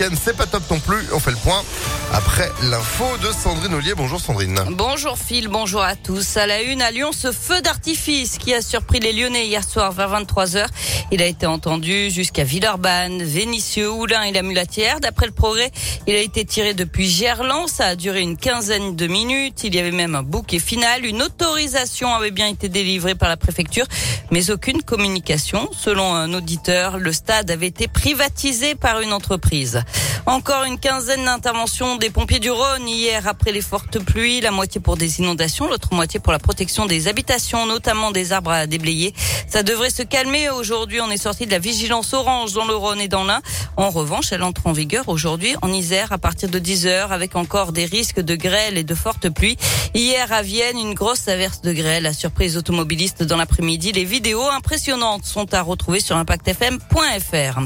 C'est pas top non plus. On fait le point après l'info de Sandrine Ollier. Bonjour Sandrine. Bonjour Phil, bonjour à tous. À la une à Lyon, ce feu d'artifice qui a surpris les Lyonnais hier soir vers 23h. Il a été entendu jusqu'à Villeurbanne, Vénissieux, Oulin et la Mulatière. D'après le progrès, il a été tiré depuis Gerland. Ça a duré une quinzaine de minutes. Il y avait même un bouquet final. Une autorisation avait bien été délivrée par la préfecture, mais aucune communication. Selon un auditeur, le stade avait été privatisé par une entreprise. Encore une quinzaine d'interventions des pompiers du Rhône hier après les fortes pluies, la moitié pour des inondations, l'autre moitié pour la protection des habitations, notamment des arbres à déblayer. Ça devrait se calmer. Aujourd'hui, on est sorti de la vigilance orange dans le Rhône et dans l'Ain. En revanche, elle entre en vigueur aujourd'hui en Isère à partir de 10 heures avec encore des risques de grêle et de fortes pluies. Hier à Vienne, une grosse averse de grêle a surprise automobilistes dans l'après-midi. Les vidéos impressionnantes sont à retrouver sur impactfm.fr.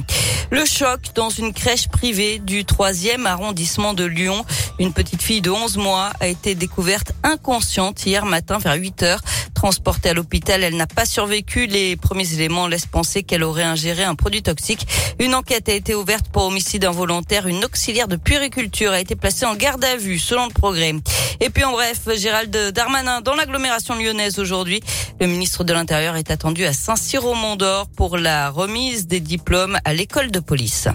Le choc dans une crèche privée du 3e arrondissement de Lyon. Une petite fille de 11 mois a été découverte inconsciente hier matin vers 8 heures. Transportée à l'hôpital, elle n'a pas survécu. Les premiers éléments laissent penser qu'elle aurait ingéré un produit toxique. Une enquête a été ouverte pour homicide involontaire. Une auxiliaire de puériculture a été placée en garde à vue, selon le progrès. Et puis en bref, Gérald Darmanin dans l'agglomération lyonnaise aujourd'hui. Le ministre de l'Intérieur est attendu à Saint-Cyr-au-Mont-d'Or pour la remise des diplômes à l'école de police.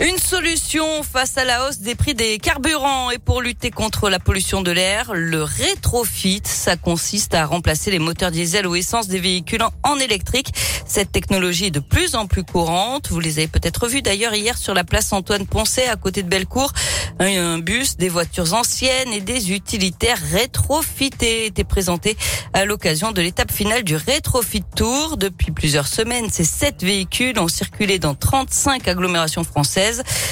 Une solution face à la hausse des prix des carburants et pour lutter contre la pollution de l'air, le rétrofit, ça consiste à remplacer les moteurs diesel ou essence des véhicules en électrique. Cette technologie est de plus en plus courante. Vous les avez peut-être vus d'ailleurs hier sur la place Antoine Poncet à côté de Bellecour. Un bus, des voitures anciennes et des utilitaires rétrofités étaient présentés à l'occasion de l'étape finale du Rétrofit Tour. Depuis plusieurs semaines, ces sept véhicules ont circulé dans 35 agglomérations françaises.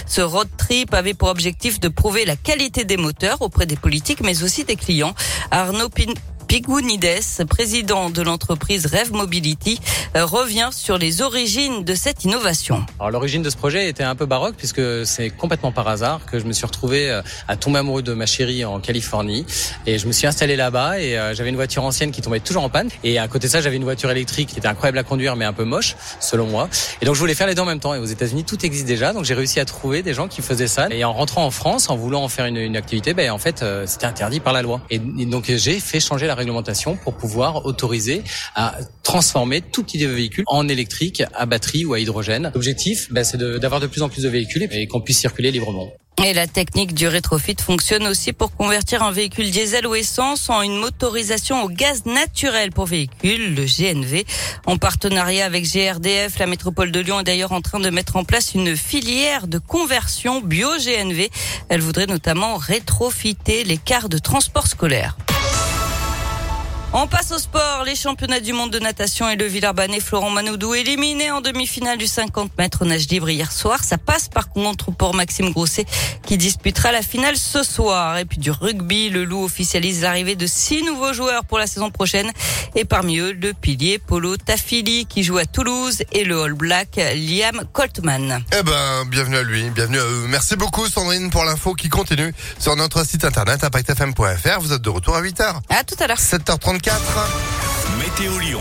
Ce road trip avait pour objectif de prouver la qualité des moteurs auprès des politiques, mais aussi des clients. Pigounides, président de l'entreprise Rev Mobility, euh, revient sur les origines de cette innovation. Alors l'origine de ce projet était un peu baroque puisque c'est complètement par hasard que je me suis retrouvé euh, à tomber amoureux de ma chérie en Californie. Et je me suis installé là-bas et euh, j'avais une voiture ancienne qui tombait toujours en panne. Et à côté de ça j'avais une voiture électrique qui était incroyable à conduire mais un peu moche selon moi. Et donc je voulais faire les deux en même temps. Et aux États-Unis tout existe déjà. Donc j'ai réussi à trouver des gens qui faisaient ça. Et en rentrant en France en voulant en faire une, activité ben en fait c'était interdit par la loi. Et donc j'ai fait changer la réglementation pour pouvoir autoriser à transformer tout petit véhicule en électrique, à batterie ou à hydrogène. L'objectif, ben, c'est d'avoir de, de plus en plus de véhicules et qu'on puisse circuler librement. Et la technique du rétrofit fonctionne aussi pour convertir un véhicule diesel ou essence en une motorisation au gaz naturel pour véhicules, le GNV. En partenariat avec GRDF, la métropole de Lyon est d'ailleurs en train de mettre en place une filière de conversion bio-GNV. Elle voudrait notamment rétrofiter les cars de transport scolaire. On passe au sport. Les championnats du monde de natation et le Villeurbanne et Florent Manoudou éliminé en demi-finale du 50 mètres nage libre hier soir. Ça passe par contre pour Maxime Grosset qui disputera la finale ce soir. Et puis du rugby, le Loup officialise l'arrivée de six nouveaux joueurs pour la saison prochaine. Et parmi eux, le pilier Polo Tafili qui joue à Toulouse et le All Black Liam Coltman. Eh ben, bienvenue à lui, bienvenue à eux. Merci beaucoup Sandrine pour l'info qui continue sur notre site internet impactfm.fr. Vous êtes de retour à 8h. À tout à l'heure. 7h30. 4. Météo Lyon.